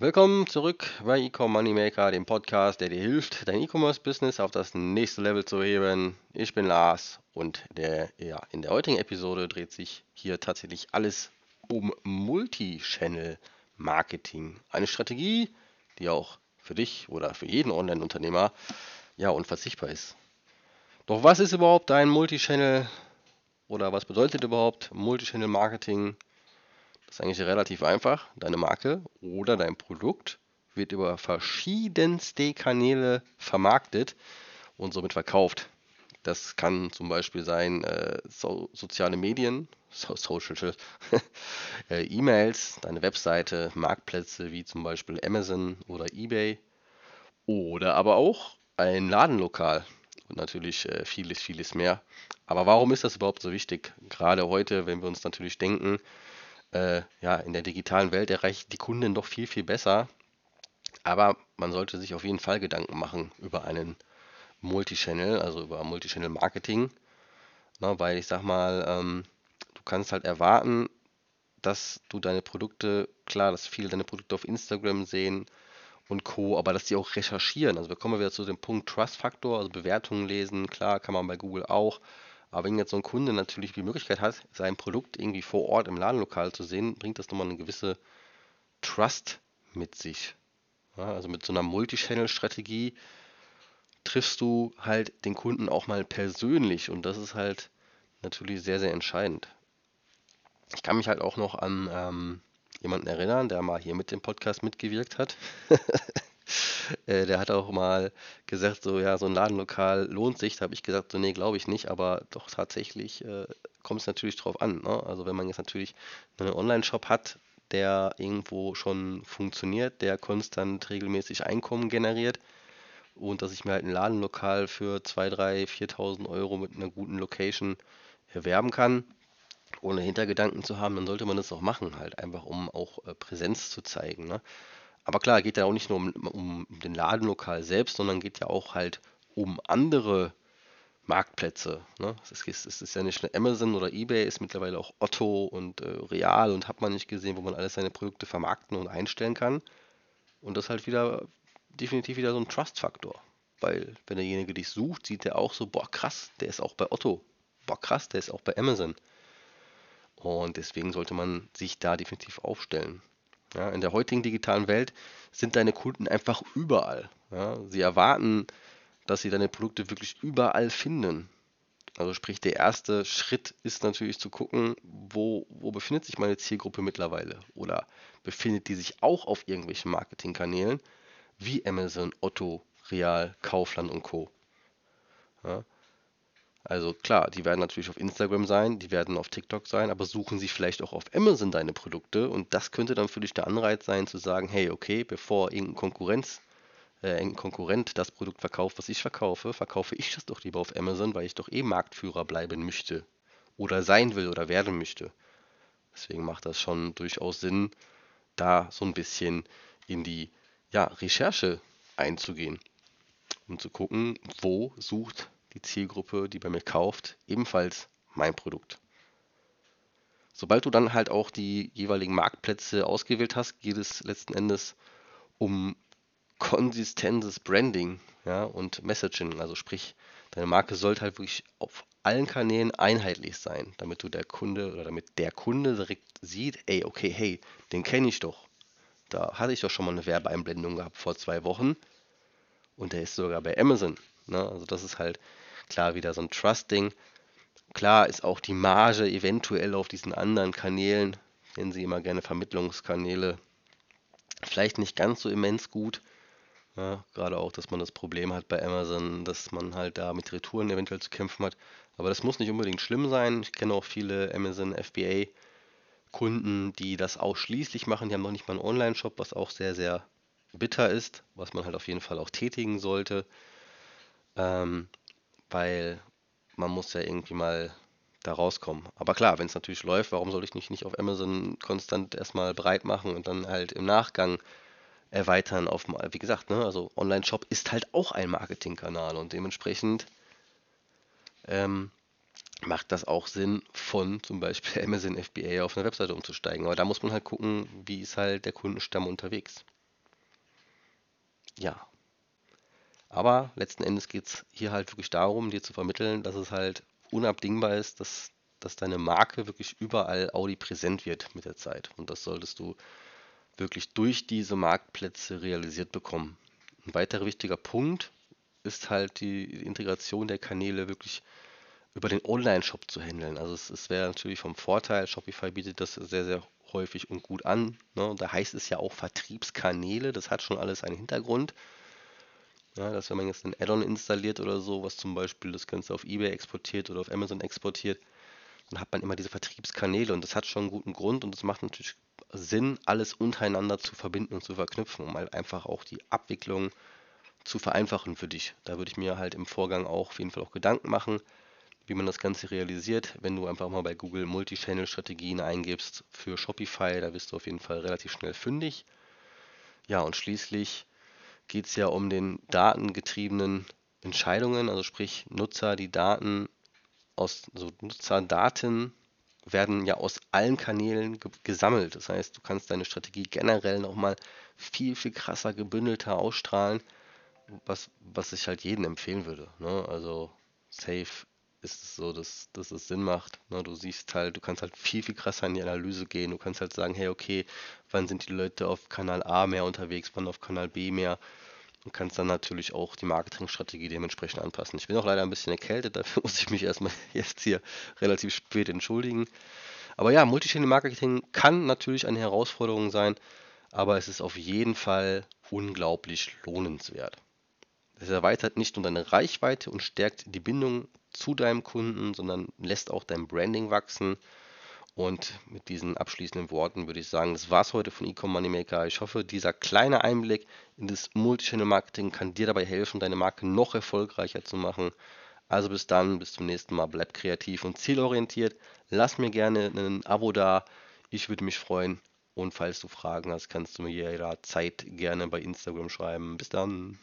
Willkommen zurück bei Ecom Moneymaker, dem Podcast, der dir hilft, dein E-Commerce-Business auf das nächste Level zu heben. Ich bin Lars und der, ja, in der heutigen Episode dreht sich hier tatsächlich alles um Multi-Channel-Marketing. Eine Strategie, die auch für dich oder für jeden Online-Unternehmer ja unverzichtbar ist. Doch was ist überhaupt ein Multi-Channel oder was bedeutet überhaupt Multi-Channel-Marketing? Das ist eigentlich relativ einfach. Deine Marke oder dein Produkt wird über verschiedenste Kanäle vermarktet und somit verkauft. Das kann zum Beispiel sein äh, so, soziale Medien, so, Social, äh, E-Mails, deine Webseite, Marktplätze wie zum Beispiel Amazon oder eBay oder aber auch ein Ladenlokal und natürlich äh, vieles, vieles mehr. Aber warum ist das überhaupt so wichtig? Gerade heute, wenn wir uns natürlich denken, äh, ja, in der digitalen Welt erreicht die Kunden doch viel, viel besser. Aber man sollte sich auf jeden Fall Gedanken machen über einen Multichannel, also über Multichannel-Marketing. Ne, weil ich sag mal, ähm, du kannst halt erwarten, dass du deine Produkte, klar, dass viele deine Produkte auf Instagram sehen und Co., aber dass die auch recherchieren. Also wir kommen wieder zu dem Punkt Trust-Faktor, also Bewertungen lesen, klar, kann man bei Google auch. Aber wenn jetzt so ein Kunde natürlich die Möglichkeit hat, sein Produkt irgendwie vor Ort im Ladenlokal zu sehen, bringt das nochmal eine gewisse Trust mit sich. Ja, also mit so einer Multichannel-Strategie triffst du halt den Kunden auch mal persönlich und das ist halt natürlich sehr, sehr entscheidend. Ich kann mich halt auch noch an ähm, jemanden erinnern, der mal hier mit dem Podcast mitgewirkt hat. Äh, der hat auch mal gesagt, so ja, so ein Ladenlokal lohnt sich. Da habe ich gesagt, so nee, glaube ich nicht, aber doch tatsächlich äh, kommt es natürlich drauf an. Ne? Also wenn man jetzt natürlich einen Online-Shop hat, der irgendwo schon funktioniert, der konstant regelmäßig Einkommen generiert und dass ich mir halt ein Ladenlokal für 2, 3, 4.000 Euro mit einer guten Location erwerben kann, ohne Hintergedanken zu haben, dann sollte man das auch machen, halt einfach um auch äh, Präsenz zu zeigen. Ne? Aber klar, geht ja auch nicht nur um, um den Ladenlokal selbst, sondern geht ja auch halt um andere Marktplätze. Ne? Es, ist, es ist ja nicht nur Amazon oder eBay, ist mittlerweile auch Otto und äh, Real und hat man nicht gesehen, wo man alles seine Produkte vermarkten und einstellen kann. Und das ist halt wieder definitiv wieder so ein Trust-Faktor. Weil wenn derjenige dich sucht, sieht er auch so, boah krass, der ist auch bei Otto. Boah krass, der ist auch bei Amazon. Und deswegen sollte man sich da definitiv aufstellen. Ja, in der heutigen digitalen Welt sind deine Kunden einfach überall. Ja, sie erwarten, dass sie deine Produkte wirklich überall finden. Also sprich, der erste Schritt ist natürlich zu gucken, wo, wo befindet sich meine Zielgruppe mittlerweile? Oder befindet die sich auch auf irgendwelchen Marketingkanälen wie Amazon, Otto, Real, Kaufland und Co. Ja, also klar, die werden natürlich auf Instagram sein, die werden auf TikTok sein, aber suchen sie vielleicht auch auf Amazon deine Produkte und das könnte dann für dich der Anreiz sein zu sagen, hey, okay, bevor irgendein Konkurrenz, äh, irgendein Konkurrent das Produkt verkauft, was ich verkaufe, verkaufe ich das doch lieber auf Amazon, weil ich doch eh Marktführer bleiben möchte oder sein will oder werden möchte. Deswegen macht das schon durchaus Sinn, da so ein bisschen in die ja, Recherche einzugehen, um zu gucken, wo sucht die Zielgruppe, die bei mir kauft, ebenfalls mein Produkt. Sobald du dann halt auch die jeweiligen Marktplätze ausgewählt hast, geht es letzten Endes um konsistentes Branding ja, und Messaging. Also sprich, deine Marke sollte halt wirklich auf allen Kanälen einheitlich sein, damit du der Kunde oder damit der Kunde direkt sieht, ey, okay, hey, den kenne ich doch. Da hatte ich doch schon mal eine Werbeeinblendung gehabt vor zwei Wochen und der ist sogar bei Amazon. Ne? Also das ist halt klar wieder so ein Trust-Ding. Klar ist auch die Marge eventuell auf diesen anderen Kanälen, nennen sie immer gerne Vermittlungskanäle, vielleicht nicht ganz so immens gut. Ja, gerade auch, dass man das Problem hat bei Amazon, dass man halt da mit Retouren eventuell zu kämpfen hat. Aber das muss nicht unbedingt schlimm sein. Ich kenne auch viele Amazon FBA Kunden, die das ausschließlich machen. Die haben noch nicht mal einen Online-Shop, was auch sehr, sehr bitter ist, was man halt auf jeden Fall auch tätigen sollte. Ähm, weil man muss ja irgendwie mal da rauskommen. Aber klar, wenn es natürlich läuft, warum soll ich nicht, nicht auf Amazon konstant erstmal breit machen und dann halt im Nachgang erweitern auf, wie gesagt, ne, also Online-Shop ist halt auch ein Marketingkanal und dementsprechend ähm, macht das auch Sinn, von zum Beispiel Amazon FBA auf eine Webseite umzusteigen. Aber da muss man halt gucken, wie ist halt der Kundenstamm unterwegs. ja. Aber letzten Endes geht es hier halt wirklich darum, dir zu vermitteln, dass es halt unabdingbar ist, dass, dass deine Marke wirklich überall Audi präsent wird mit der Zeit. Und das solltest du wirklich durch diese Marktplätze realisiert bekommen. Ein weiterer wichtiger Punkt ist halt die Integration der Kanäle wirklich über den Online-Shop zu handeln. Also es, es wäre natürlich vom Vorteil, Shopify bietet das sehr, sehr häufig und gut an. Ne? Da heißt es ja auch Vertriebskanäle, das hat schon alles einen Hintergrund. Ja, dass wenn man jetzt ein Add-on installiert oder so, was zum Beispiel das Ganze auf eBay exportiert oder auf Amazon exportiert, dann hat man immer diese Vertriebskanäle und das hat schon einen guten Grund und es macht natürlich Sinn, alles untereinander zu verbinden und zu verknüpfen, um halt einfach auch die Abwicklung zu vereinfachen für dich. Da würde ich mir halt im Vorgang auch auf jeden Fall auch Gedanken machen, wie man das Ganze realisiert. Wenn du einfach mal bei Google Multichannel-Strategien eingibst für Shopify, da bist du auf jeden Fall relativ schnell fündig. Ja, und schließlich geht es ja um den datengetriebenen Entscheidungen, also sprich Nutzer, die Daten aus also Nutzerdaten werden ja aus allen Kanälen ge gesammelt. Das heißt, du kannst deine Strategie generell nochmal viel, viel krasser gebündelter ausstrahlen, was, was ich halt jedem empfehlen würde. Ne? Also safe ist es so, dass, dass es Sinn macht. Ne? Du siehst halt, du kannst halt viel, viel krasser in die Analyse gehen. Du kannst halt sagen, hey, okay, wann sind die Leute auf Kanal A mehr unterwegs, wann auf Kanal B mehr. Und kannst dann natürlich auch die Marketingstrategie dementsprechend anpassen. Ich bin auch leider ein bisschen erkältet, dafür muss ich mich erstmal jetzt hier relativ spät entschuldigen. Aber ja, Multichannel-Marketing kann natürlich eine Herausforderung sein, aber es ist auf jeden Fall unglaublich lohnenswert. Es erweitert nicht nur deine Reichweite und stärkt die Bindung zu deinem Kunden, sondern lässt auch dein Branding wachsen. Und mit diesen abschließenden Worten würde ich sagen, das war's heute von Ecom Moneymaker. Ich hoffe, dieser kleine Einblick in das Multichannel-Marketing kann dir dabei helfen, deine Marke noch erfolgreicher zu machen. Also bis dann, bis zum nächsten Mal. Bleib kreativ und zielorientiert. Lass mir gerne ein Abo da. Ich würde mich freuen. Und falls du Fragen hast, kannst du mir jederzeit gerne bei Instagram schreiben. Bis dann.